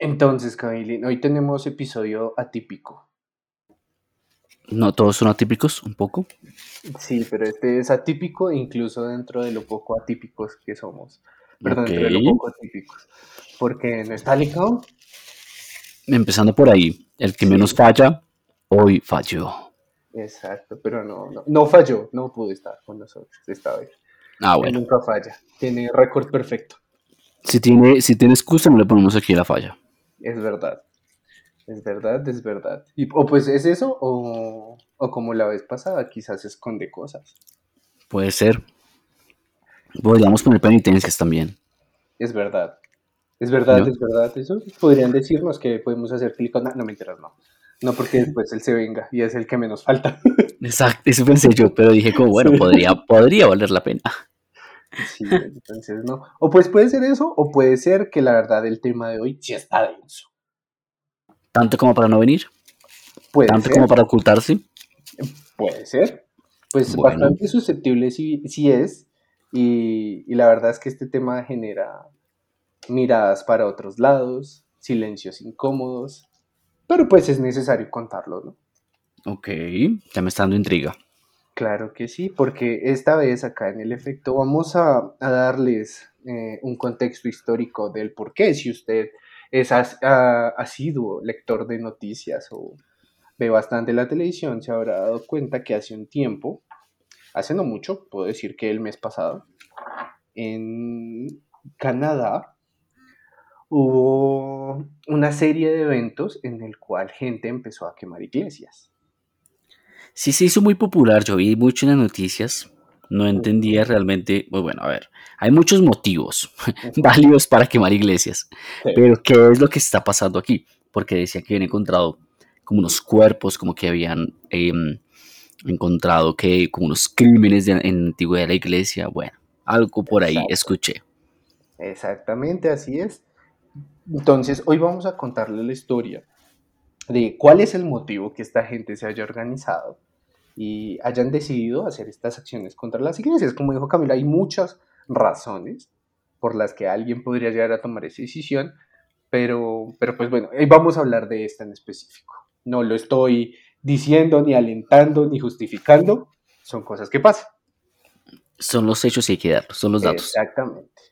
Entonces, Camilín, hoy tenemos episodio atípico. No todos son atípicos, un poco. Sí, pero este es atípico incluso dentro de lo poco atípicos que somos. Perdón, dentro de lo poco atípicos. Porque no está Licao. Empezando por ahí, el que Sí. menos falla, hoy falló. Exacto, pero no, no, no falló, no pudo estar con nosotros esta vez. Ah, Él bueno. Nunca falla, tiene récord perfecto, Si tiene, si tiene excusa, no le ponemos aquí la falla. Es verdad. Es verdad, es verdad. Y, o pues es eso, o, o como la vez pasada, quizás esconde cosas. Puede ser. Podríamos poner penitencias también. Es verdad. Es verdad, ¿No? es verdad. Eso podrían decirnos que podemos hacer clic con... No, mentiras, no. No, porque después él se venga y es el que menos falta. Exacto, eso pensé yo, pero dije como, bueno, Sí. podría, podría valer la pena. Sí, entonces no. O pues puede ser eso, o puede ser que la verdad el tema de hoy sí está denso. Tanto como para no venir, Puede tanto ser, como para ocultarse. puede ser. Pues Bueno. bastante susceptible sí, sí es. Y, y la verdad es que este tema genera miradas para otros lados, silencios incómodos. Pero pues es necesario contarlo, ¿no? Ok, ya me está dando intriga. Claro que sí, porque esta vez acá en el efecto vamos a, a darles eh, un contexto histórico del por qué, si usted es asiduo lector de noticias o ve bastante la televisión, se habrá dado cuenta que hace un tiempo, hace no mucho, puedo decir que el mes pasado, en Canadá hubo una serie de eventos en el cual gente empezó a quemar iglesias. Sí se hizo muy popular, yo vi mucho en las noticias, no entendía realmente, pues bueno, a ver, hay muchos motivos válidos para quemar iglesias, Sí. pero ¿qué es lo que está pasando aquí? Porque decía que habían encontrado como unos cuerpos, como que habían em, encontrado que como unos crímenes de, en la antigüedad de la iglesia, bueno, algo por ahí Exacto. escuché. Exactamente, así es. Entonces, hoy vamos a contarle la historia de cuál es el motivo que esta gente se haya organizado y hayan decidido hacer estas acciones contra las iglesias. Como dijo Camila, hay muchas razones por las que alguien podría llegar a tomar esa decisión, pero, pero pues bueno, hoy vamos a hablar de esta en específico. No lo estoy diciendo, ni alentando, ni justificando, son cosas que pasan. Son los hechos y hay que darlos, son los datos. Exactamente.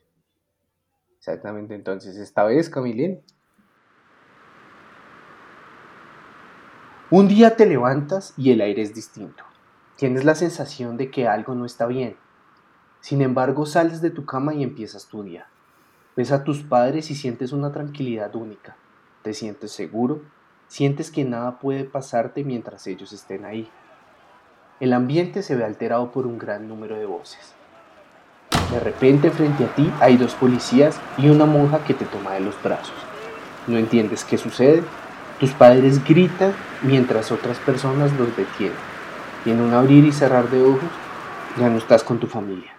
Exactamente. Entonces, esta vez, Camilín. Un día te levantas y el aire es distinto. Tienes la sensación de que algo no está bien. Sin embargo, sales de tu cama y empiezas tu día. Ves a tus padres y sientes una tranquilidad única. Te sientes seguro, sientes que nada puede pasarte mientras ellos estén ahí. El ambiente se ve alterado por un gran número de voces. De repente frente a ti hay dos policías y una monja que te toma de los brazos. No entiendes qué sucede. Tus padres gritan mientras otras personas los detienen. Y en un abrir y cerrar de ojos ya no estás con tu familia.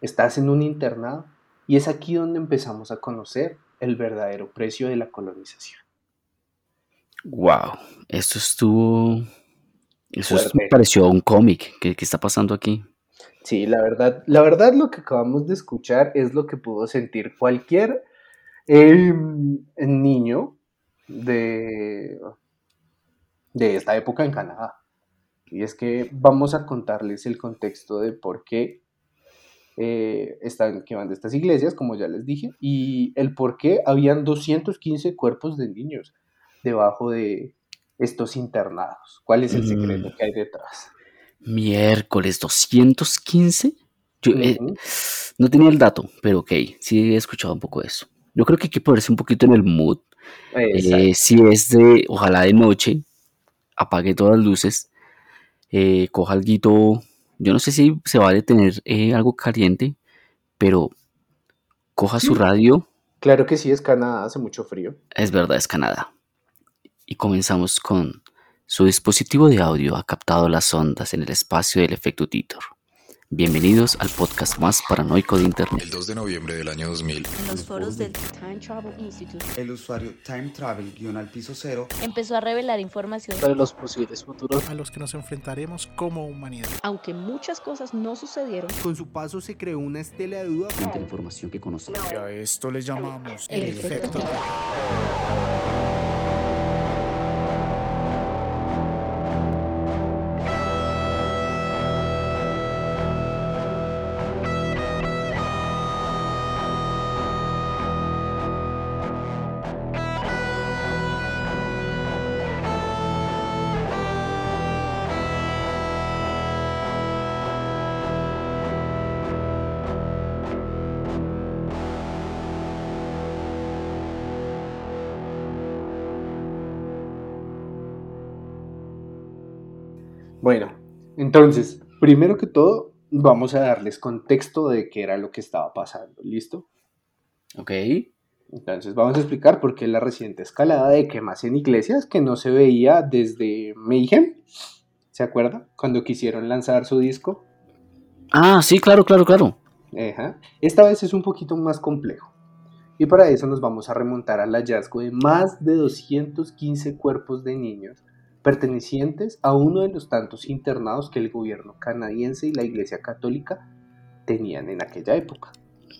Estás en un internado y es aquí donde empezamos a conocer el verdadero precio de la colonización. Wow, esto estuvo... Eso es- me pareció un cómic. ¿Qué, qué está pasando aquí? Sí, la verdad, la verdad lo que acabamos de escuchar es lo que pudo sentir cualquier eh, niño de, de esta época en Canadá. Y es que vamos a contarles el contexto de por qué eh, están quemando estas iglesias, como ya les dije, y el por qué habían 215 cuerpos de niños debajo de estos internados. ¿Cuál es el Mm. secreto que hay detrás? Miércoles 215. Yo eh, no tenía el dato, pero ok, sí he escuchado un poco de eso. Yo creo que hay que ponerse un poquito en el mood. Eh, si es de, ojalá de noche, apague todas las luces, eh, coja algo, yo no sé si se vale tener eh, algo caliente, pero coja su Sí. radio, Claro que sí, es Canadá, hace mucho frío. es verdad, es Canadá. Y comenzamos con su dispositivo de audio ha captado las ondas en el espacio del efecto Titor. Bienvenidos al podcast más paranoico de Internet. El 2 de noviembre del año 2000, En los foros del Time Travel Institute El usuario Time Travel guion al piso cero empezó a revelar información, sobre los posibles futuros a los que nos enfrentaremos como humanidad. aunque muchas cosas no sucedieron. Con su paso se creó una estela de duda la información que conocemos. Y a esto le llamamos El el efecto efecto. Bueno, entonces, primero que todo, vamos a darles contexto de qué era lo que estaba pasando, ¿listo? Ok. Entonces vamos a explicar por qué la reciente escalada de quemas en iglesias que no se veía desde Mayhem, ¿se acuerda? Cuando quisieron lanzar su disco. Ah, sí, claro, claro, claro. Ajá. Esta vez es un poquito más complejo. Y para eso nos vamos a remontar al hallazgo de más de 215 cuerpos de niños pertenecientes a uno de los tantos internados que el gobierno canadiense y la Iglesia Católica tenían en aquella época.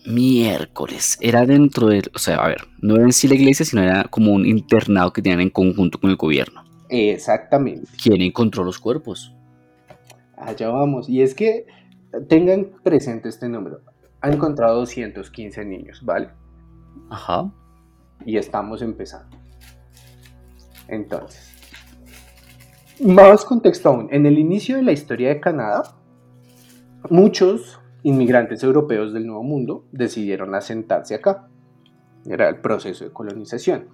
Miércoles. Era dentro de. O sea, a ver, no era en sí la iglesia, sino era como un internado que tenían en conjunto con el gobierno. Exactamente. ¿Quién encontró los cuerpos? Allá vamos. Y es que tengan presente este número. Ha encontrado 215 niños, ¿vale? Ajá. Y estamos empezando. Entonces, más contexto aún. En el inicio de la historia de Canadá, muchos inmigrantes europeos del Nuevo Mundo decidieron asentarse acá. Era el proceso de colonización.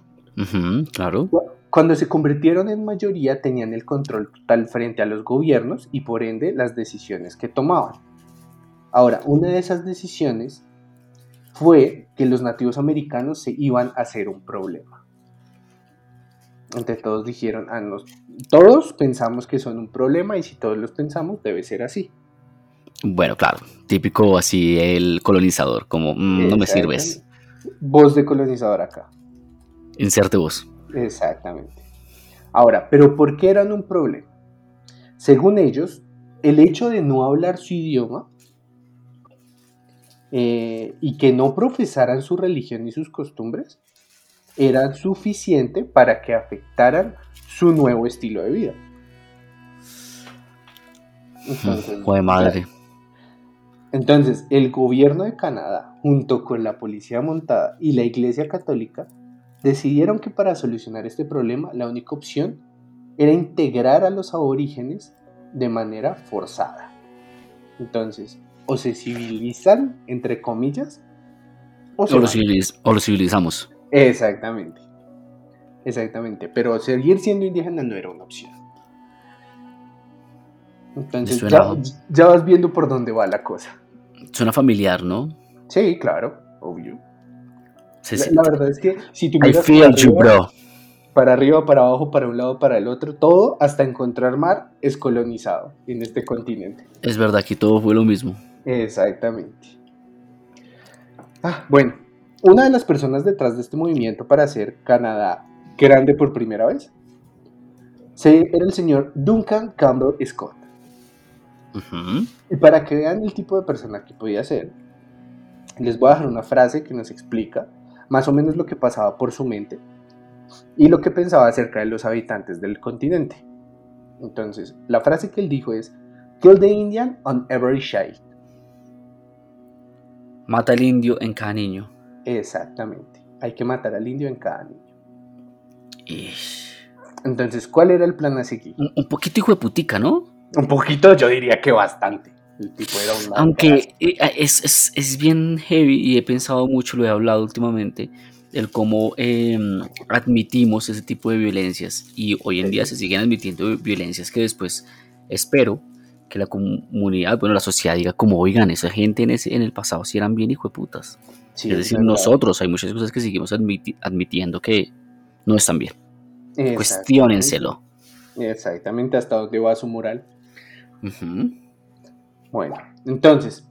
Claro. Cuando se convirtieron en mayoría tenían el control total frente a los gobiernos y por ende las decisiones que tomaban. Ahora, una de esas decisiones fue que los nativos americanos se iban a hacer un problema. Entre todos dijeron, ah, nos- todos pensamos que son un problema y si todos los pensamos debe ser así. Bueno, claro. Típico así el colonizador, como "Mm, no me sirves. Voz de colonizador acá. Inserte voz. Exactamente. Ahora, ¿pero por qué eran un problema? Según ellos, el hecho de no hablar su idioma eh, y que no profesaran su religión y sus costumbres era suficiente para que afectaran su nuevo estilo de vida. Entonces, Joder, madre. entonces, el gobierno de Canadá, junto con la policía montada y la Iglesia Católica, decidieron que para solucionar este problema la única opción era integrar a los aborígenes de manera forzada. Entonces, o se civilizan, entre comillas, o se O lo, van. civiliz- o lo civilizamos. Exactamente. Exactamente. Pero seguir siendo indígena no era una opción. Entonces, ya, ya vas viendo por dónde va la cosa. Suena familiar, ¿no? Sí, claro, obvio. Se- La, verdad es que si tú miras feel para you, arriba, bro. para arriba, para abajo, para un lado, para el otro, todo hasta encontrar mar es colonizado en este continente. Es verdad que todo fue lo mismo. Exactamente. Ah, bueno, una de las personas detrás de este movimiento para hacer Canadá grande por primera vez se- era el señor Duncan Campbell Scott. Y para que vean el tipo de persona que podía ser, les voy a dejar una frase que nos explica más o menos lo que pasaba por su mente y lo que pensaba acerca de los habitantes del continente. Entonces, la frase que él dijo es, Kill the Indian on every child. Mata al indio en cada niño. Exactamente. Hay que matar al indio en cada niño. Ish. Entonces, ¿cuál era el plan a seguir? Un, un poquito hijo de putica, ¿no? Un poquito, yo diría que bastante. El tipo era un Aunque eh, es, es- es bien heavy y he pensado mucho, lo he hablado últimamente, el cómo eh, admitimos ese tipo de violencias y hoy en día se siguen admitiendo violencias que después espero que la comunidad, bueno, la sociedad diga como, oigan, esa gente en, ese, en el pasado sí eran bien hijo de putas. Sí, es decir, nosotros hay muchas cosas que seguimos admiti- admitiendo que no están bien. Cuestiónenselo. Exactamente hasta dónde va su moral. Bueno, entonces,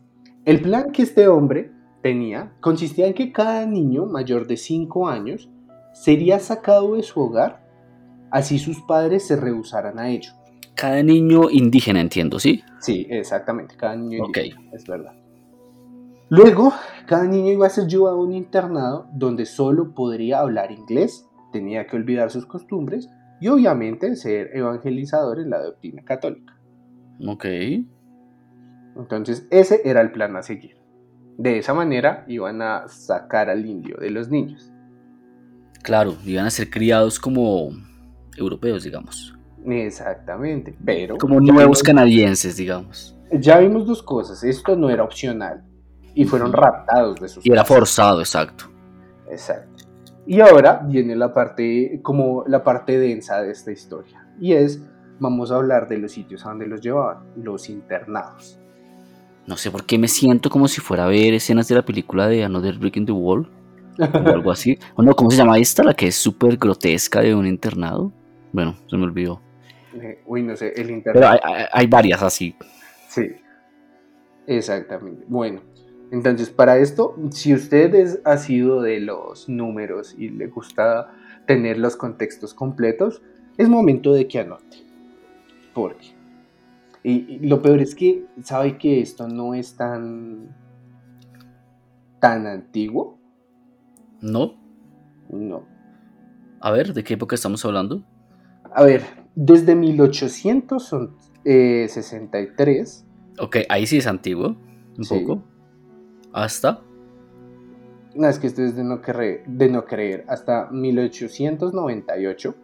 el plan que este hombre tenía consistía en que cada niño mayor de 5 años sería sacado de su hogar, así sus padres se rehusaran a ello. Cada niño indígena, entiendo, ¿sí? Sí, exactamente, cada niño Ok. indígena, es verdad. Luego, cada niño iba a ser llevado a un internado donde solo podría hablar inglés, tenía que olvidar sus costumbres y obviamente ser evangelizador en la doctrina católica. Ok. Entonces, ese era el plan a seguir. De esa manera iban a sacar al indio de los niños. Claro, iban a ser criados como europeos, digamos. Exactamente, pero Como nuevos vimos- canadienses, digamos. ya vimos dos cosas. Esto no era opcional y fueron raptados de sus Y era forzado, exacto. Exacto. Y ahora viene la parte como la parte densa de esta historia y es vamos a hablar de los sitios a donde los llevaban, los internados. No sé por qué me siento como si fuera a ver escenas de la película de Another Brick in the Wall o algo así. O no, ¿cómo se llama esta? La que es súper grotesca de un internado. Bueno, se me olvidó. Eh, uy, no sé, el Pero internado. hay, hay- hay varias así. Sí, exactamente. Bueno, entonces para esto, si usted es, ha sido de los números y le gusta tener los contextos completos, es momento de que anote. Porque. Y, y lo peor es que sabe que esto no es tan. tan antiguo. ¿No? No. A ver, ¿de qué época estamos hablando? A ver, desde 1863 Ok, ahí sí es antiguo. Un Sí. poco. Hasta. No, es que esto es de no creer, de no creer. Hasta 1898.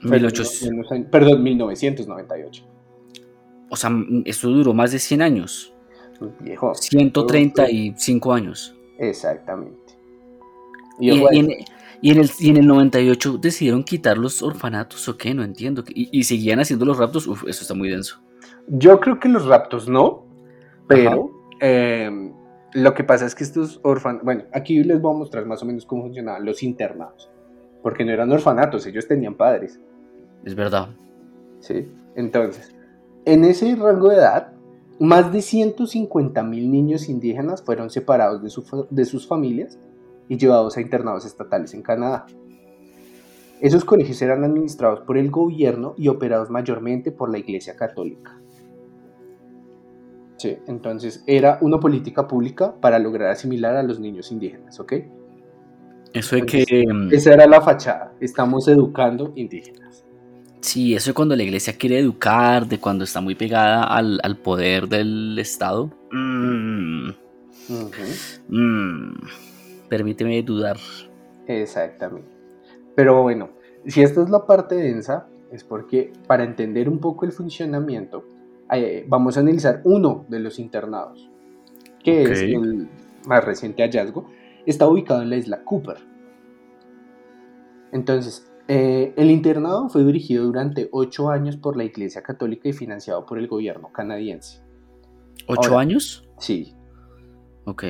Fueron 1800. unos años- perdón, 1998. O sea, esto duró más de 100 años. Viejo. 135 años. Exactamente. Y, Y, y en, y en el, y en el 98 decidieron quitar los orfanatos o qué, no entiendo. Y, y seguían haciendo los raptos. Uf, eso está muy denso. Yo creo que los raptos no, pero eh, lo que pasa es que estos orfanatos. Bueno, aquí les voy a mostrar más o menos cómo funcionaban los internados. Porque no eran orfanatos, ellos tenían padres. Es verdad. ¿sí? Entonces, en ese rango de edad, más de 150 mil niños indígenas fueron separados de, su de sus familias y llevados a internados estatales en Canadá. Esos colegios eran administrados por el gobierno y operados mayormente por la Iglesia Católica. Sí, entonces era una política pública para lograr asimilar a los niños indígenas, ¿ok? Eso de que. mm, Esa era la fachada, estamos educando indígenas. Sí, eso de cuando la iglesia quiere educar, de cuando está muy pegada al, al poder del Estado. Mm, mm, permíteme dudar. Exactamente. Pero bueno, si esta es la parte densa, es porque para entender un poco el funcionamiento, eh, vamos a analizar uno de los internados, que es el más reciente hallazgo. Está ubicado en la isla Cooper. Entonces, eh, el internado fue dirigido durante ocho años por la Iglesia Católica y financiado por el gobierno canadiense. ¿Ocho Ahora. años? Sí, Ok.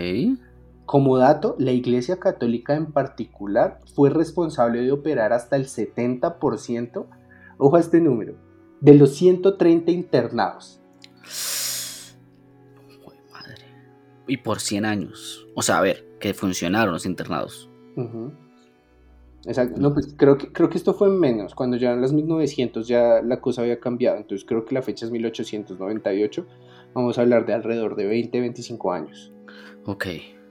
Como dato, la Iglesia Católica en particular fue responsable de operar hasta el 70%, ojo a este número, de los 130 internados. Madre. Y por 100 años. O sea, a ver, que funcionaron los internados. Exacto. No, pues creo que, creo que esto fue menos. Cuando llegaron los 1900 ya la cosa había cambiado. Entonces creo que la fecha es 1898. Vamos a hablar de alrededor de 20, 25 años. Ok.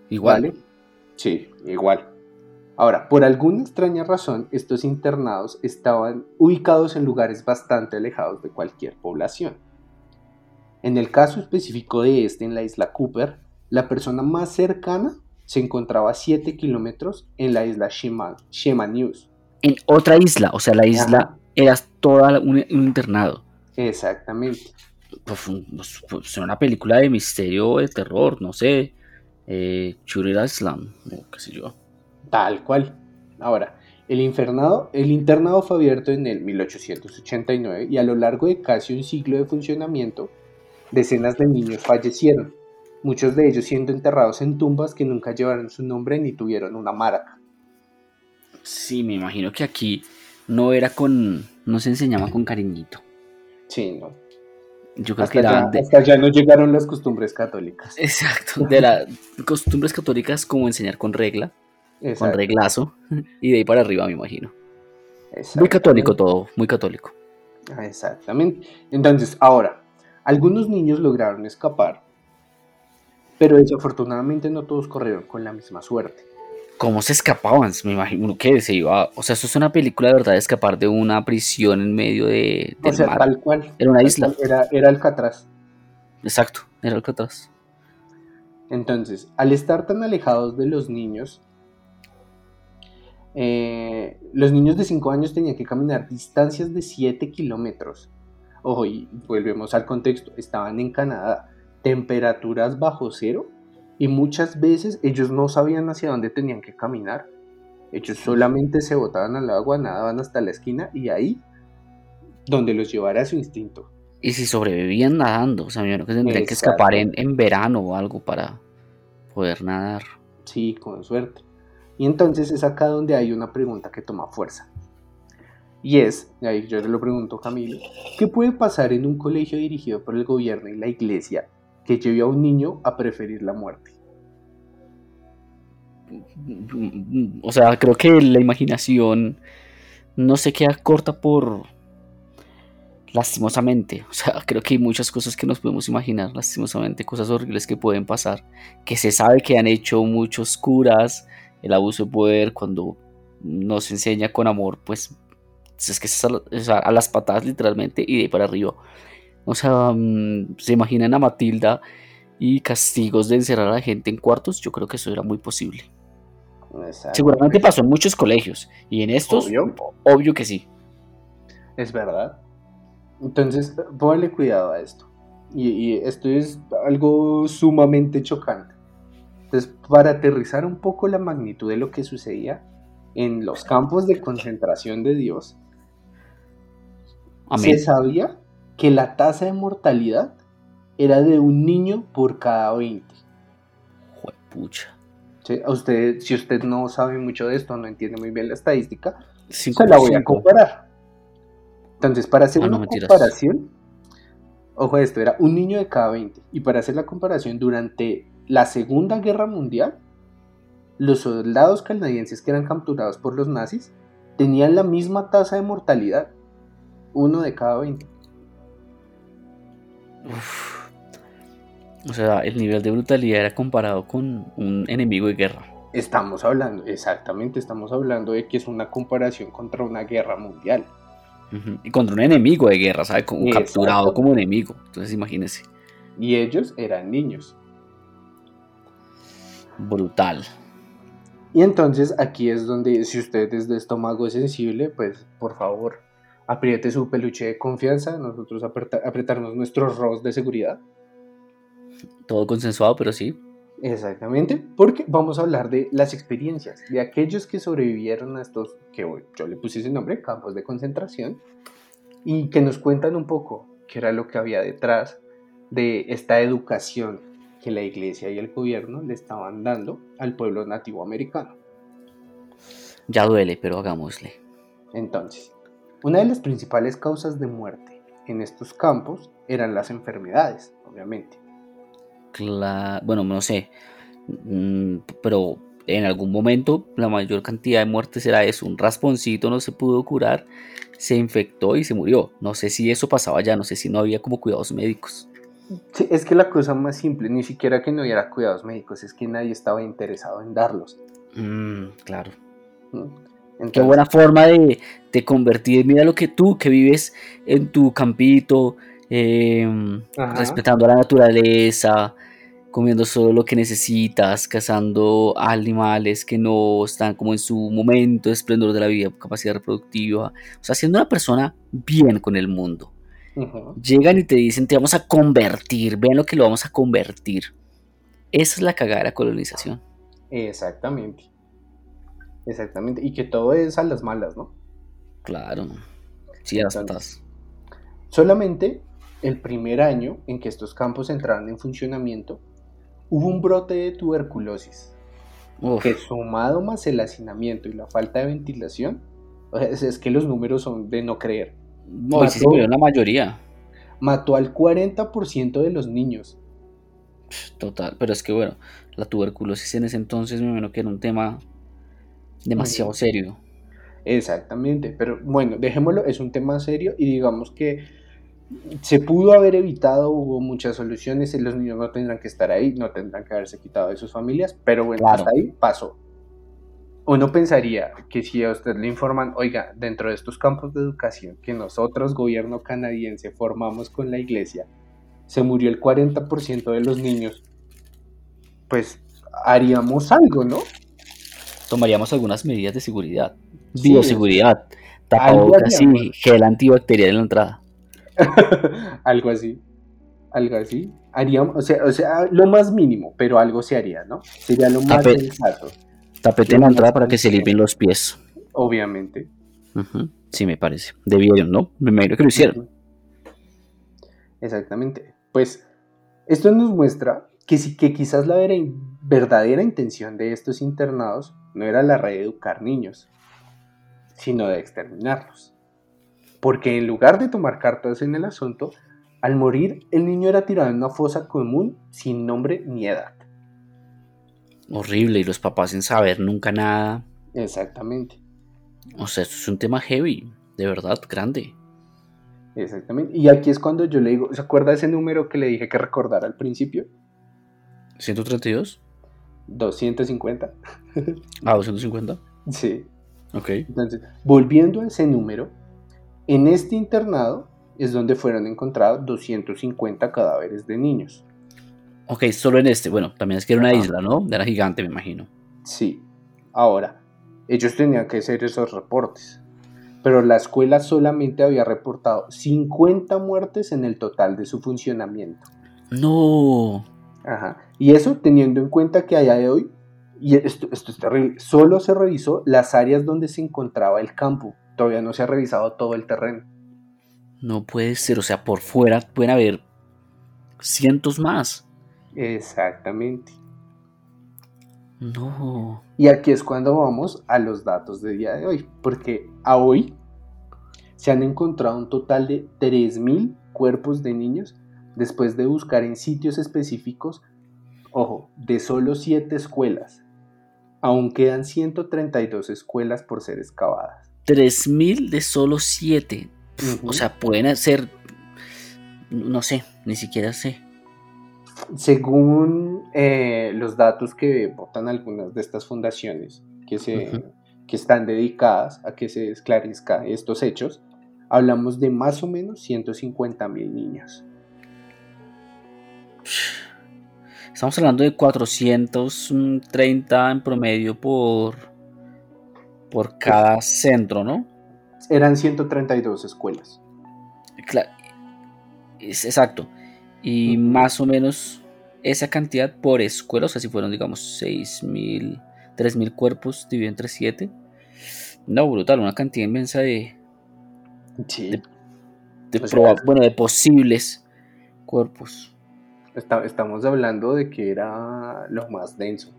Igual. ¿Vale? Sí, igual. Ahora, por alguna extraña razón, estos internados estaban ubicados en lugares bastante alejados de cualquier población. En el caso específico de este, en la isla Cooper, la persona más cercana se encontraba a 7 kilómetros en la isla Shema, Shema News. En otra isla. O sea, la isla Ajá. era toda un, un internado. Exactamente. Pues, pues, pues, una película de misterio, de terror, no sé. Eh, Island, o qué sé yo. Tal cual. Ahora, el, infernado, el internado fue abierto en el 1889 y a lo largo de casi un siglo de funcionamiento, decenas de niños fallecieron, muchos de ellos siendo enterrados en tumbas que nunca llevaron su nombre ni tuvieron una marca. Sí, me imagino que aquí no era con. No se enseñaba con cariñito. Sí, no. Yo creo Hasta que era. ya, de- hasta ya no llegaron las costumbres católicas. exacto. De las costumbres católicas, como enseñar con regla, con reglazo. Y de ahí para arriba, me imagino. Muy católico todo, muy católico. Ah, Exactamente. Entonces, ahora, algunos niños lograron escapar, pero desafortunadamente no todos corrieron con la misma suerte. ¿Cómo se escapaban? Me imagino que se iba. O sea, esto es una película de verdad de escapar de una prisión en medio de, O sea, mar. tal cual. Era una isla. Era, era Alcatraz. Exacto, era Alcatraz. Entonces, al estar tan alejados de los niños, eh, los niños de 5 años tenían que caminar distancias de 7 kilómetros. Ojo, y volvemos al contexto, estaban en Canadá, temperaturas bajo cero, y muchas veces ellos no sabían hacia dónde tenían que caminar. Ellos solamente se botaban al agua, nadaban hasta la esquina y ahí donde los llevara su instinto. Y si sobrevivían nadando, o sea, me que tendrían que escapar en verano o algo para poder nadar. Sí, con suerte. Y entonces es acá donde hay una pregunta que toma fuerza. Y es, y ahí yo le lo pregunto a Camilo, ¿qué puede pasar en un colegio dirigido por el gobierno y la iglesia que lleve a un niño a preferir la muerte? O sea, creo que la imaginación no se queda corta por lastimosamente. O sea, creo que hay muchas cosas que nos podemos imaginar, lastimosamente, cosas horribles que pueden pasar, que se sabe que han hecho muchos curas, el abuso de poder, cuando nos enseña con amor, pues es que es a, las patadas literalmente y de ahí para arriba. O sea, mm, se imaginan a Matilda y castigos de encerrar a la gente en cuartos, yo creo que eso era muy posible. Exacto. Seguramente pasó en muchos colegios y en estos, Obvio. obvio que sí. Es verdad. Entonces, póngale cuidado a esto. Y, y esto es algo sumamente chocante. Entonces, para aterrizar un poco la magnitud de lo que sucedía en los campos de concentración de Dios, Amén. se sabía que la tasa de mortalidad era de un niño por cada 20. Juepucha. ¿sí? A usted, si usted no sabe mucho de esto, no entiende muy bien la estadística, se la voy a comparar. Entonces, para hacer Ah, una comparación, ojo, esto era un niño de cada 20. Y para hacer la comparación, durante la Segunda Guerra Mundial, los soldados canadienses que eran capturados por los nazis tenían la misma tasa de mortalidad, uno de cada 20. Uf. O sea, el nivel de brutalidad era comparado con un enemigo de guerra. Estamos hablando, exactamente, estamos hablando de que es una comparación contra una guerra mundial. Y contra un enemigo de guerra, ¿sabes? Como capturado como enemigo. Entonces imagínense. Y ellos eran niños. Brutal. Y entonces aquí es donde, si usted es de estómago sensible, pues por favor, apriete su peluche de confianza, nosotros apreta- apretarnos nuestros ROS de seguridad. Todo consensuado, pero sí. Exactamente, porque vamos a hablar de las experiencias de aquellos que sobrevivieron a estos, que hoy yo le puse ese nombre, campos de concentración, y que nos cuentan un poco qué era lo que había detrás de esta educación que la iglesia y el gobierno le estaban dando al pueblo nativo americano. Ya duele, pero hagámosle. Entonces, una de las principales causas de muerte en estos campos eran las enfermedades, obviamente. Cla- bueno, no sé. Mm, Pero en algún momento la mayor cantidad de muertes era eso. Un rasponcito no se pudo curar, se infectó y se murió. No sé si eso pasaba ya, no sé si no había como cuidados médicos. Sí, es que la cosa más simple, ni siquiera que no hubiera cuidados médicos, es que nadie estaba interesado en darlos. Mm, claro. ¿no? Qué buena forma de, de convertir. Mira lo que tú, que vives en tu campito, em, respetando la naturaleza, comiendo solo lo que necesitas, cazando animales que no están como en su momento de esplendor de la vida, capacidad reproductiva. O sea, siendo una persona bien con el mundo. Llegan y te dicen, te vamos a convertir, vean lo que lo vamos a convertir. Esa es la cagada de la colonización. Exactamente. Exactamente. Y que todo es a las malas, ¿no? Claro. Sí, a las Entonces, patas. Solamente el primer año en que estos campos entraron en funcionamiento, hubo un brote de tuberculosis. Uf, que sumado más el hacinamiento y la falta de ventilación, o sea, es, es que los números son de no creer. No, y sí se mató- murió la mayoría. Mató al 40% de los niños. Total, pero es que bueno, la tuberculosis en ese entonces me imagino que era un tema demasiado serio. Exactamente, pero bueno, dejémoslo, es un tema serio y digamos que se pudo haber evitado, hubo muchas soluciones, y los niños no tendrán que estar ahí, no tendrán que haberse quitado de sus familias, pero bueno, Claro. hasta ahí pasó. Uno pensaría que si a usted le informan, oiga, dentro de estos campos de educación que nosotros, gobierno canadiense, formamos con la iglesia, se murió el 40% de los niños, pues haríamos algo, ¿no? Tomaríamos algunas medidas de seguridad. Sí, Bioseguridad, tapabocas y gel antibacterial en la entrada. algo así. Algo así. Haríamos, o sea, o sea, lo más mínimo, pero algo se haría, ¿no? Sería lo más sensato, Tapete en la entrada para que se limpien los pies. obviamente. Ujú. Sí, me parece. Debieron, ¿no? Me imagino que lo hicieron. Exactamente. Pues esto nos muestra que, sí, que quizás la vera- verdadera intención de estos internados no era la reeducar niños, sino de exterminarlos. Porque en lugar de tomar cartas en el asunto, al morir el niño era tirado en una fosa común sin nombre ni edad. Horrible, y los papás sin saber nunca nada. Exactamente, O sea, esto es un tema heavy, de verdad, grande. exactamente. Y aquí es cuando yo le digo, ¿se acuerda ese número que le dije que recordara al principio? ¿132? 250. Ah, 250. Sí. Ok. Entonces, volviendo a ese número, en este internado es donde fueron encontrados 250 cadáveres de niños. Ok, solo en este. Bueno, también es que era una isla, ¿no? Era gigante, me imagino. Sí. Ahora, ellos tenían que hacer esos reportes. Pero la escuela solamente había reportado 50 muertes en el total de su funcionamiento. No. Ajá. Y eso teniendo en cuenta que a día de hoy, y esto, esto es terrible, solo se revisó las áreas donde se encontraba el campo. Todavía no se ha revisado todo el terreno. No puede ser. O sea, por fuera pueden haber cientos más. Exactamente. No. Y aquí es cuando vamos a los datos de día de hoy, porque a hoy se han encontrado un total de 3.000 cuerpos de niños después de buscar en sitios específicos, ojo, de solo 7 escuelas. Aún quedan 132 escuelas por ser excavadas. 3000 de solo 7. Ujú. O sea, pueden ser. No sé, ni siquiera sé. Según eh, los datos que botan algunas de estas fundaciones que, se, que están dedicadas a que se esclarezca estos hechos, hablamos de más o menos 150 mil niños. Estamos hablando de 430 en promedio por. Por cada centro, ¿no? Eran 132 escuelas. Cla- es exacto. Y más o menos esa cantidad por escuela, o sea, si fueron, digamos, 6.000, 3.000 cuerpos dividido entre 7. No, brutal, una cantidad inmensa de, Sí. De- de O sea, proba- bueno, de posibles cuerpos. Está- estamos hablando de que era lo más denso.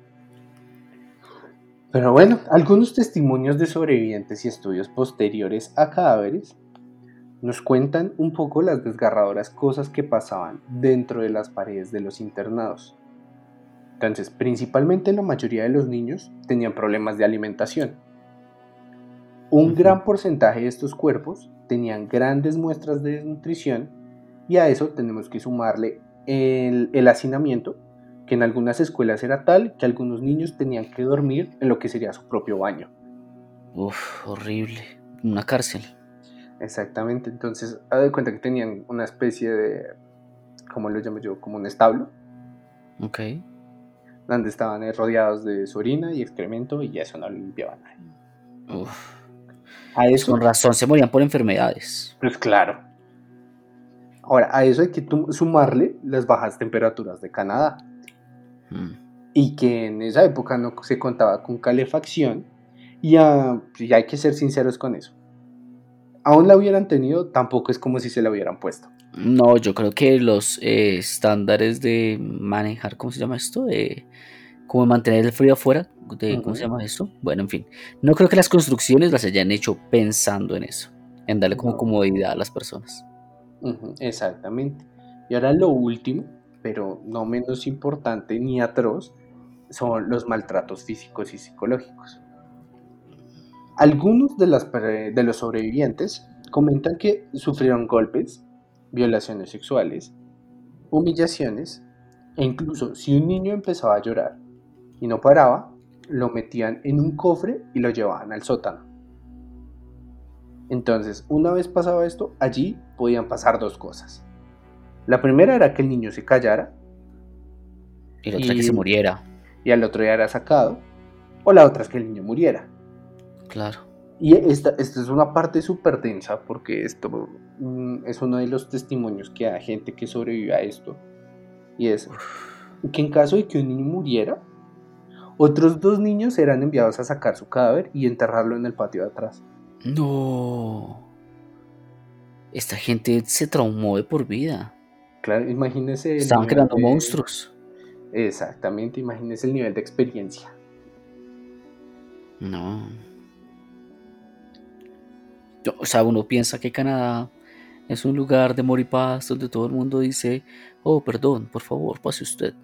Pero bueno, algunos testimonios de sobrevivientes y estudios posteriores a cadáveres nos cuentan un poco las desgarradoras cosas que pasaban dentro de las paredes de los internados. Entonces, principalmente la mayoría de los niños tenían problemas de alimentación. Un gran porcentaje de estos cuerpos tenían grandes muestras de desnutrición y a eso tenemos que sumarle el, el hacinamiento, que en algunas escuelas era tal que algunos niños tenían que dormir en lo que sería su propio baño. Uf, horrible. Una cárcel. Exactamente, entonces, haz de cuenta que tenían una especie de, ¿cómo lo llamo yo? Como un establo, Ok. donde estaban eh, rodeados de su orina y excremento y eso no lo limpiaban. Uf. A eso, Con razón se morían por enfermedades. pues claro. Ahora, a eso hay que sumarle las bajas temperaturas de Canadá. Mm. y que en esa época no se contaba con calefacción y, ah, y hay que ser sinceros con eso. Aún la hubieran tenido, tampoco es como si se la hubieran puesto. No, yo creo que los eh, estándares de manejar, ¿cómo se llama esto? De como mantener el frío afuera, de, ¿cómo se llama eso? Bueno, en fin, no creo que las construcciones las hayan hecho pensando en eso, en darle como comodidad a las personas. Exactamente. Y ahora lo último, pero no menos importante ni atroz, son los maltratos físicos y psicológicos. Algunos de, las, per- de los sobrevivientes comentan que sufrieron golpes, violaciones sexuales, humillaciones, e incluso si un niño empezaba a llorar y no paraba, lo metían en un cofre y lo llevaban al sótano. Entonces, una vez pasaba esto, allí podían pasar dos cosas. La primera era que el niño se callara Y la otra que se muriera, y al otro día era sacado, o la otra es que el niño muriera. Claro. Y esta, esta es una parte súper densa porque esto mm, es uno de los testimonios que da gente que sobrevive a esto. Y es que en caso de que un niño muriera, otros dos niños eran enviados a sacar su cadáver y enterrarlo en el patio de atrás. No. Esta gente se traumó de por vida. Claro, imagínese. Estaban creando de- monstruos. Exactamente, imagínese el nivel de experiencia. No. O sea, uno piensa que Canadá es un lugar de amor y paz donde todo el mundo dice, oh, perdón, por favor, pase usted.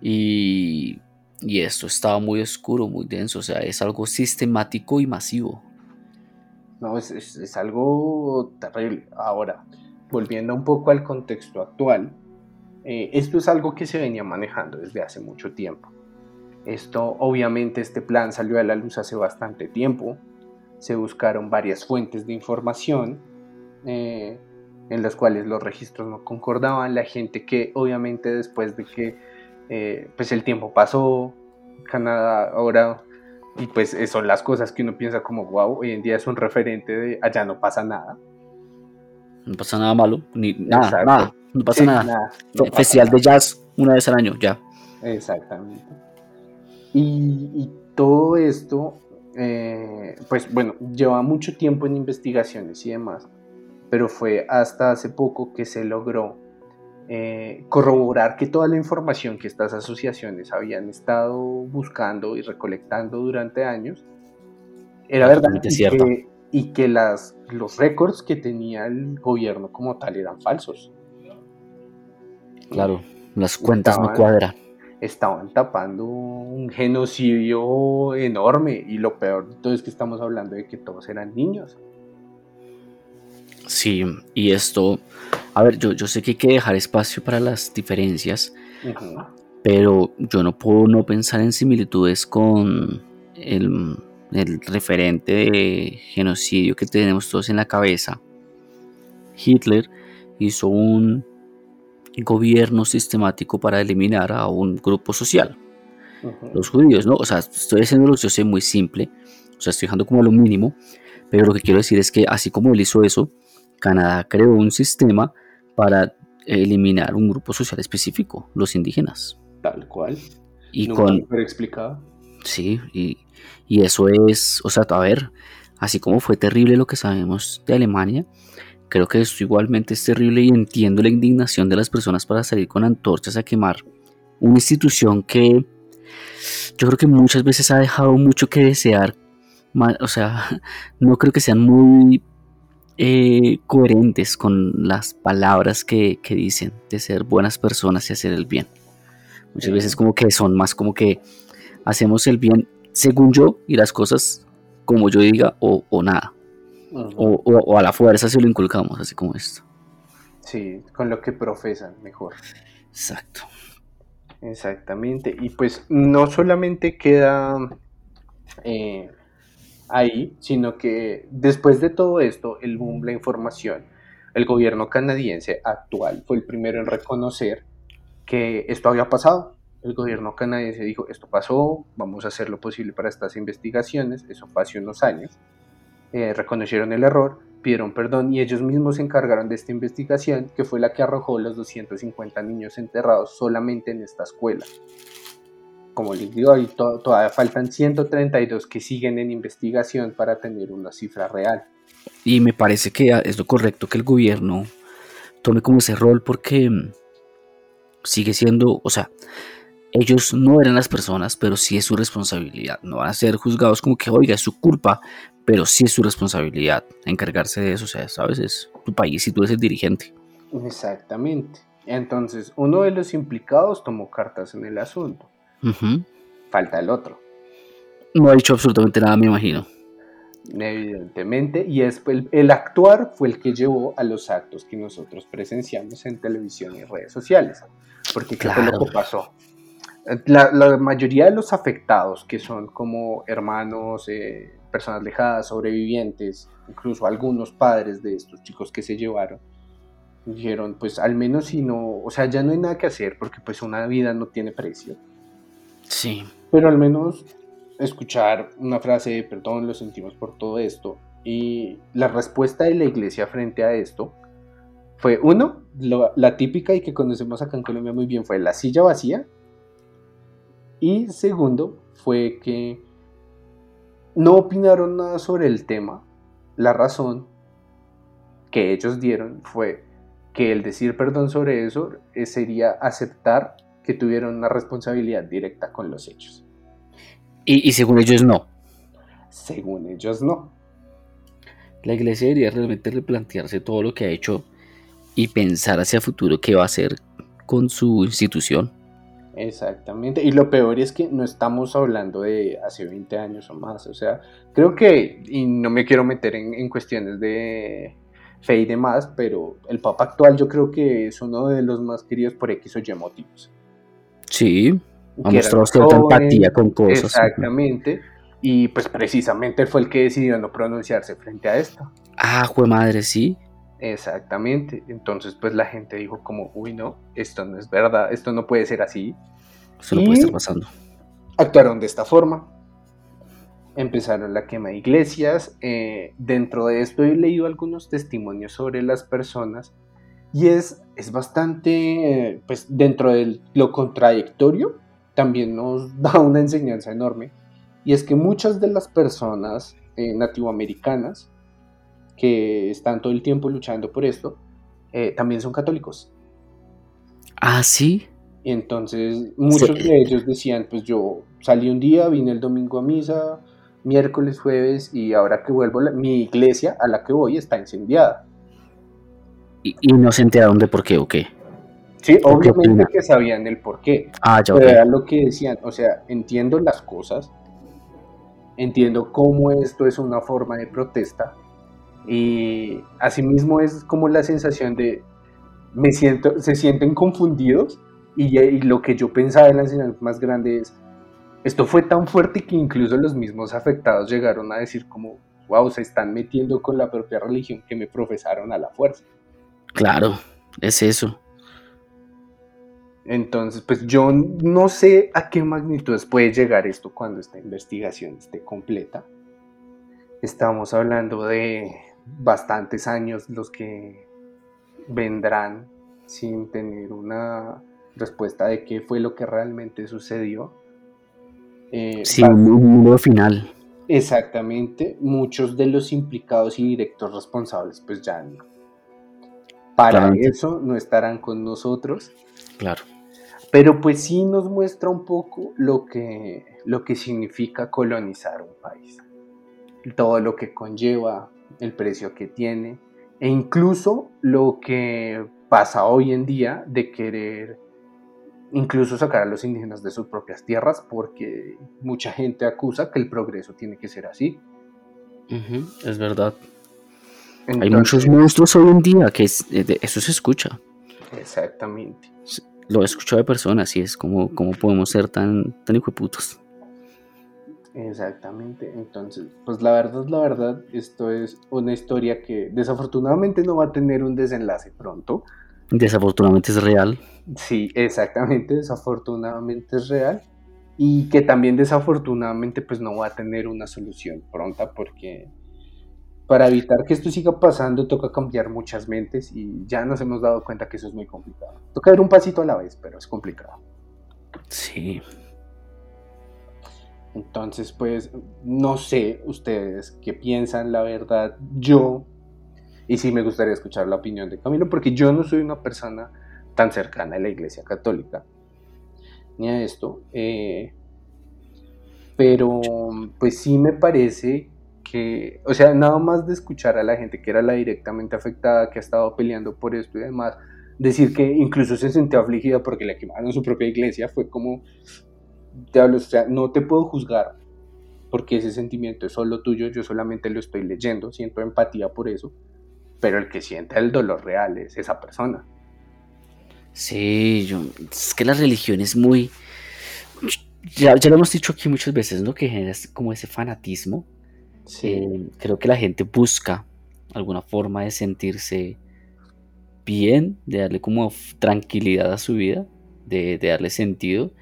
Y, y esto estaba muy oscuro, muy denso, o sea, es algo sistemático y masivo. No, es, es- es algo terrible. Ahora, volviendo un poco al contexto actual, eh, esto es algo que se venía manejando desde hace mucho tiempo. Esto, obviamente, este plan salió a la luz hace bastante tiempo. Se buscaron varias fuentes de información eh, en las cuales los registros no concordaban. La gente que, obviamente, después de que eh, pues el tiempo pasó, Canadá ahora y pues eh, son las cosas que uno piensa como, wow, hoy en día es un referente de allá no pasa nada. No pasa nada malo, ni nada, Exacto. nada, no pasa Sí, nada. no pasa Festival nada. de jazz una vez al año, ya. Exactamente. Y, y todo esto, eh, pues bueno, lleva mucho tiempo en investigaciones y demás, pero fue hasta hace poco que se logró eh, corroborar que toda la información que estas asociaciones habían estado buscando y recolectando durante años era verdad y cierto. que, y que las, los récords que tenía el gobierno como tal eran falsos. Claro, las cuentas no cuadran. Estaban tapando un genocidio enorme y lo peor de todo es que estamos hablando de que todos eran niños. Sí, y esto, a ver, yo, yo sé que hay que dejar espacio para las diferencias, pero yo no puedo no pensar en similitudes con el, el referente de genocidio que tenemos todos en la cabeza. Hitler hizo un gobierno sistemático para eliminar a un grupo social, los judíos, ¿no? O sea, estoy haciéndolo, yo sé, muy simple, o sea, estoy dejando como lo mínimo, pero lo que quiero decir es que así como él hizo eso, Canadá creó un sistema para eliminar un grupo social específico, los indígenas. Tal cual. Y Nunca con, explicado. Sí, y, y eso es, o sea, a ver, así como fue terrible lo que sabemos de Alemania, creo que esto igualmente es terrible y entiendo la indignación de las personas para salir con antorchas a quemar una institución que yo creo que muchas veces ha dejado mucho que desear, o sea, no creo que sean muy eh, coherentes con las palabras que, dicen de ser buenas personas y hacer el bien. Muchas veces como que son más como que hacemos el bien según yo y las cosas como yo diga o nada. Ujú. O, o- o a la fuerza si lo inculcamos, así como esto. Sí, con lo que profesan, mejor. Exacto. Exactamente. Y pues no solamente queda eh, ahí, sino que después de todo esto, el boom, la información, el gobierno canadiense actual fue el primero en reconocer que esto había pasado. El gobierno canadiense dijo, esto pasó, vamos a hacer lo posible para estas investigaciones, eso fue hace unos años. Eh, reconocieron el error, pidieron perdón y ellos mismos se encargaron de esta investigación, que fue la que arrojó los 250 niños enterrados solamente en esta escuela. Como les digo, to- todavía faltan 132 que siguen en investigación para tener una cifra real. Y me parece que es lo correcto que el gobierno tome como ese rol porque mm, sigue siendo, o sea, ellos no eran las personas, pero sí es su responsabilidad. No van a ser juzgados como que, oiga, es su culpa, pero sí es su responsabilidad encargarse de eso. O sea, sabes, es tu país y tú eres el dirigente. Exactamente. Entonces, uno de los implicados tomó cartas en el asunto. Falta el otro, No ha dicho absolutamente nada, me imagino. evidentemente, y es el, el actuar fue el que llevó a los actos que nosotros presenciamos en televisión y redes sociales. Porque ¿qué fue lo Claro. que pasó? La, la mayoría de los afectados, que son como hermanos, eh, personas lejadas, sobrevivientes, incluso algunos padres de estos chicos que se llevaron, dijeron, pues al menos si no, o sea, ya no hay nada que hacer porque pues una vida no tiene precio. Sí. Pero al menos escuchar una frase de perdón, lo sentimos por todo esto. Y la respuesta de la iglesia frente a esto fue, uno, lo- la típica y que conocemos acá en Colombia muy bien, fue la silla vacía. Y segundo, fue que no opinaron nada sobre el tema, la razón que ellos dieron fue que el decir perdón sobre eso eh, sería aceptar que tuvieron una responsabilidad directa con los hechos. Y, y según ellos no. Según ellos no. La iglesia debería realmente replantearse todo lo que ha hecho y pensar hacia futuro qué va a hacer con su institución. Exactamente. Y lo peor es que no estamos hablando de hace 20 años o más. O sea, creo que, y no me quiero meter en, en cuestiones de fe y demás, pero el Papa actual yo creo que es uno de los más queridos por X o Y motivos. Sí, ha mostrado cierta empatía con cosas. Exactamente. Y pues precisamente él fue el que decidió no pronunciarse frente a esto. Ah, jue madre, sí. Exactamente. Entonces pues la gente dijo como, uy no, esto no es verdad, esto no puede ser así. Eso no puede estar pasando. Actuaron de esta forma. Empezaron la quema de iglesias. eh, dentro de esto he leído algunos testimonios sobre las personas. Y es, es bastante, eh, pues dentro de lo contradictorio, también nos da una enseñanza enorme. Y es que muchas de las personas eh, nativoamericanas que están todo el tiempo luchando por esto, eh, también son católicos. Ah, sí. Y entonces muchos Sí. de ellos decían, pues yo salí un día, vine el domingo a misa, miércoles, jueves, y ahora que vuelvo, la- mi iglesia a la que voy está incendiada. Y, y no se enteraron de por qué o qué. Sí, ¿Por qué obviamente que sabían el por qué, Ah, ya, pero era lo que decían, o sea, entiendo las cosas, entiendo cómo esto es una forma de protesta, y asimismo es como la sensación de, me siento, se sienten confundidos, y, y lo que yo pensaba en la enseñanza más grande es, esto fue tan fuerte que incluso los mismos afectados llegaron a decir como, wow, se están metiendo con la propia religión que me profesaron a la fuerza. Claro, es eso. Entonces, pues yo no sé a qué magnitudes puede llegar esto cuando esta investigación esté completa. Estamos hablando de bastantes años los que vendrán sin tener una respuesta de qué fue lo que realmente sucedió. Eh, Sí, va- un, número final. Exactamente, muchos de los implicados y directos responsables pues ya no. Para Claramente. eso no estarán con nosotros, Claro. pero pues sí nos muestra un poco lo que, lo que significa colonizar un país. Todo lo que conlleva, el precio que tiene e incluso lo que pasa hoy en día de querer incluso sacar a los indígenas de sus propias tierras porque mucha gente acusa que el progreso tiene que ser así. Es verdad. Hay muchos monstruos hoy en día que es- eh, de- eso se escucha. Exactamente. Lo he escuchado de personas y es como, ¿cómo podemos ser tan, tan hijueputos? Exactamente, entonces, pues la verdad, la verdad, esto es una historia que desafortunadamente no va a tener un desenlace pronto. Desafortunadamente es real. Sí, exactamente, desafortunadamente es real y que también desafortunadamente pues no va a tener una solución pronta porque para evitar que esto siga pasando toca cambiar muchas mentes y ya nos hemos dado cuenta que eso es muy complicado. Toca ir un pasito a la vez, pero es complicado. Sí. Entonces, pues, no sé ustedes qué piensan, la verdad, yo, y sí me gustaría escuchar la opinión de Camilo, porque yo no soy una persona tan cercana a la Iglesia Católica, ni a esto, eh, pero pues sí me parece que, o sea, nada más de escuchar a la gente que era la directamente afectada, que ha estado peleando por esto y demás, decir que incluso se sintió afligida porque le quemaron su propia iglesia, fue como, diablos, o sea, no te puedo juzgar porque ese sentimiento es solo tuyo, yo solamente lo estoy leyendo, siento empatía por eso, pero el que siente el dolor real es esa persona. Sí, yo, es que la religión es muy... Ya, ya lo hemos dicho aquí muchas veces, ¿no? Que genera como ese fanatismo. Eh, creo que la gente busca alguna forma de sentirse bien, de darle como tranquilidad a su vida, de, de darle sentido.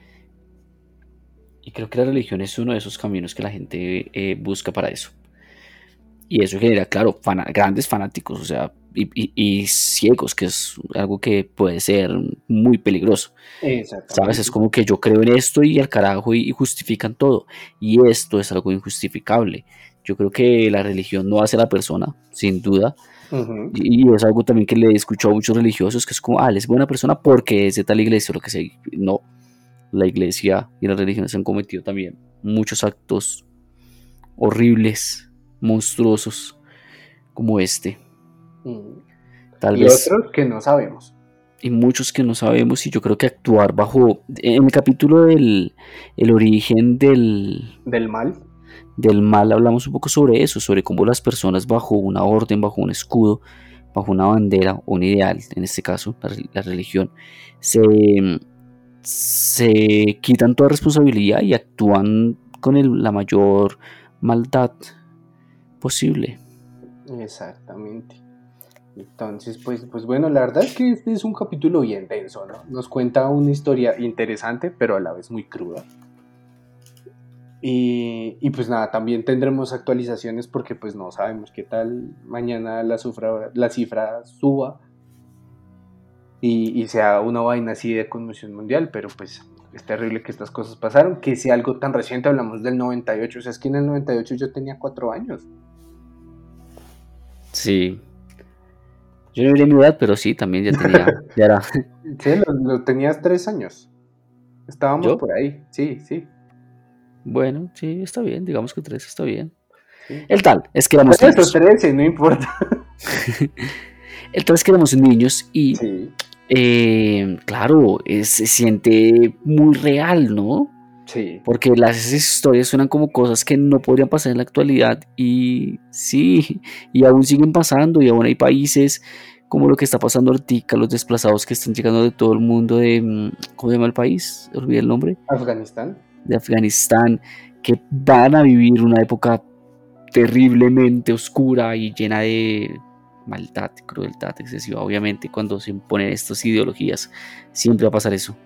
Y creo que la religión es uno de esos caminos que la gente eh, busca para eso. Y eso genera, claro, grandes fanáticos, o sea, y, y- y ciegos, que es algo que puede ser muy peligroso. ¿Sabes? Es como que yo creo en esto y al carajo y, y justifican todo. Y esto es algo injustificable. Yo creo que la religión no hace a la persona, sin duda. Y es algo también que le escucho a muchos religiosos, que es como, ah, él es buena persona porque es de tal iglesia o lo que sea. No, la iglesia y las religiones han cometido también muchos actos horribles, monstruosos, como este. Ujú. Tal Y vez otros que no sabemos. y muchos que no sabemos y yo creo que actuar bajo en el capítulo del el origen del, Del mal. del mal hablamos un poco sobre eso sobre cómo las personas bajo una orden bajo un escudo bajo una bandera o un ideal en este caso la religión se se quitan toda responsabilidad y actúan con la mayor maldad posible Exactamente. Entonces, pues, pues bueno, la verdad es que este es un capítulo bien denso, ¿no? Nos cuenta una historia interesante, pero a la vez muy cruda. Y, y pues nada, también tendremos actualizaciones porque pues no sabemos qué tal mañana la, sufra- la cifra suba y, y sea una vaina así de conmoción mundial, pero pues es terrible que estas cosas pasaron, que sea algo tan reciente, hablamos del 98, o sea, es que en el 98 yo tenía cuatro años. sí yo no diré mi edad pero sí también ya tenía ya era Sí, lo, lo tenías tres años. Estábamos ¿Yo? por ahí, sí, sí. Bueno, sí, está bien, digamos que tres está bien. sí. El tal es que éramos niños. 13, no importa. El tal es que éramos niños y, Sí, eh, claro, es- se siente muy real, ¿no? sí. Porque las historias suenan como cosas que no podrían pasar en la actualidad y sí, y aún siguen pasando y aún hay países como lo que está pasando ahorita, los desplazados que están llegando de todo el mundo de, mm, ¿cómo se llama el país? Olvidé el nombre. Afganistán. de Afganistán que van a vivir una época terriblemente oscura y llena de maldad, crueldad excesiva. Obviamente, cuando se imponen estas ideologías, siempre va a pasar eso.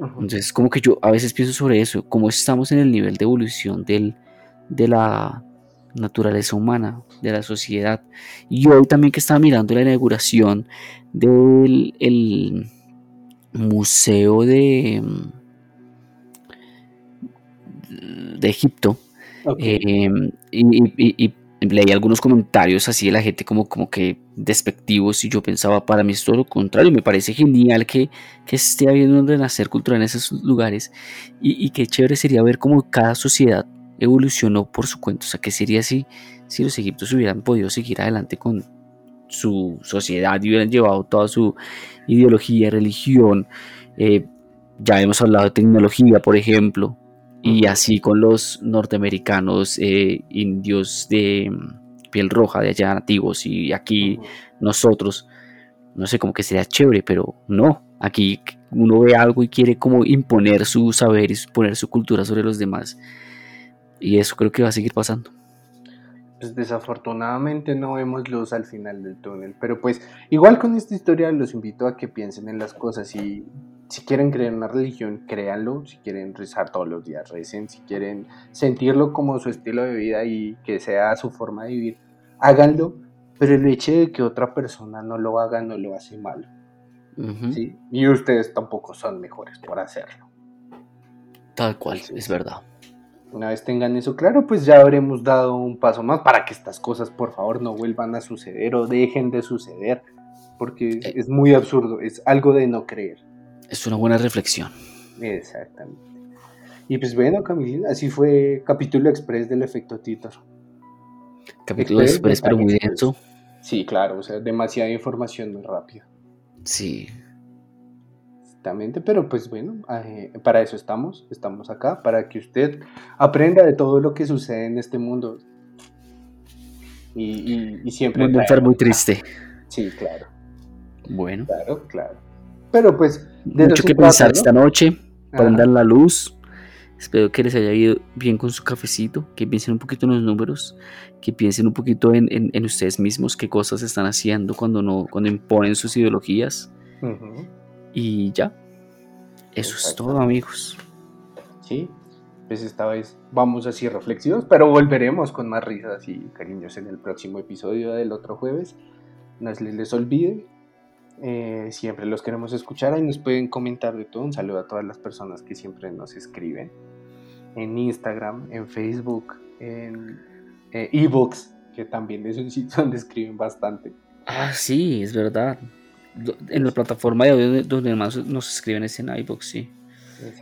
Entonces, como que yo a veces pienso sobre eso, cómo estamos en el nivel de evolución del, de la naturaleza humana, de la sociedad. Y hoy también que estaba mirando la inauguración del el museo de, de Egipto, eh, y- y- y leí algunos comentarios así de la gente como, como que despectivos y yo pensaba, para mí es todo lo contrario, me parece genial que, que esté habiendo un renacer cultural en esos lugares y, y qué chévere sería ver cómo cada sociedad evolucionó por su cuenta, o sea, qué sería si, si los egipcios hubieran podido seguir adelante con su sociedad y hubieran llevado toda su ideología, religión, eh, ya hemos hablado de tecnología, por ejemplo, y así con los norteamericanos, eh, indios de mm, piel roja de allá nativos y aquí nosotros, no sé, como que sería chévere, pero no, aquí uno ve algo y quiere como imponer su saber y poner su cultura sobre los demás. Y eso creo que va a seguir pasando. Pues desafortunadamente no vemos luz al final del túnel, pero pues igual con esta historia los invito a que piensen en las cosas y si quieren creer en una religión, créanlo, si quieren rezar todos los días, recen, si quieren sentirlo como su estilo de vida y que sea su forma de vivir, háganlo, pero el hecho de que otra persona no lo haga no lo hace malo. ¿sí? Y ustedes tampoco son mejores por hacerlo. Tal cual, es verdad. Una vez tengan eso claro, pues ya habremos dado un paso más para que estas cosas, por favor, no vuelvan a suceder o dejen de suceder, porque Eh. es muy absurdo, es algo de no creer. Es una buena reflexión. Exactamente. Y pues bueno, Camilín, así fue capítulo express del efecto Titor. Capítulo Express, express, pero muy denso. Sí, claro, o sea, demasiada información muy rápido. Sí. Exactamente, pero pues bueno, eh, para eso estamos, estamos acá, para que usted aprenda de todo lo que sucede en este mundo. Y, y- y siempre... Muy triste. Sí, claro, Bueno, claro, claro. Pero pues... de mucho que pensar ¿no? esta noche. Ajá. Prendan la luz. Espero que les haya ido bien con su cafecito, que piensen un poquito en los números, que piensen un poquito en, en- en ustedes mismos, qué cosas están haciendo cuando no, cuando imponen sus ideologías. Ujú, Y ya. Eso es todo, amigos. Sí, pues esta vez vamos así reflexivos, pero volveremos con más risas y cariños en el próximo episodio del otro jueves. No se les olvide, eh, siempre los queremos escuchar y nos pueden comentar de todo. Un saludo a todas las personas que siempre nos escriben en Instagram, en Facebook, en Eh, ebooks, que también es un sitio donde escriben bastante. Ah, sí, es verdad. En la plataforma de audio donde más nos escriben es en iBox, sí.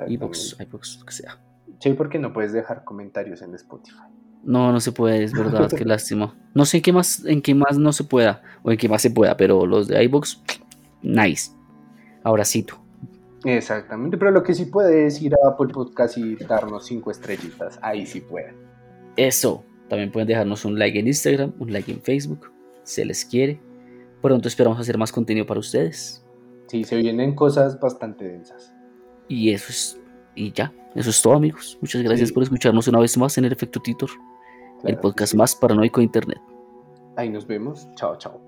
IBox, iBox, lo que sea. Sí, porque no puedes dejar comentarios en Spotify. No, no se puede, es verdad, qué lástima. No sé en qué más, en qué más no se pueda, o en qué más se pueda, pero los de iBox, nice. Abracito. Exactamente, pero lo que sí puede es ir a Apple Podcast y darnos cinco estrellitas. Ahí sí pueden. Eso. También pueden dejarnos un like en Instagram, un like en Facebook. Se les quiere. Pronto esperamos hacer más contenido para ustedes. Sí, se vienen cosas bastante densas. Y eso es. Y ya. Eso es todo, amigos. Muchas gracias Sí. por escucharnos una vez más en el Efecto Titor, el Claro podcast sí. más paranoico de internet. Ahí nos vemos. Chao, chao.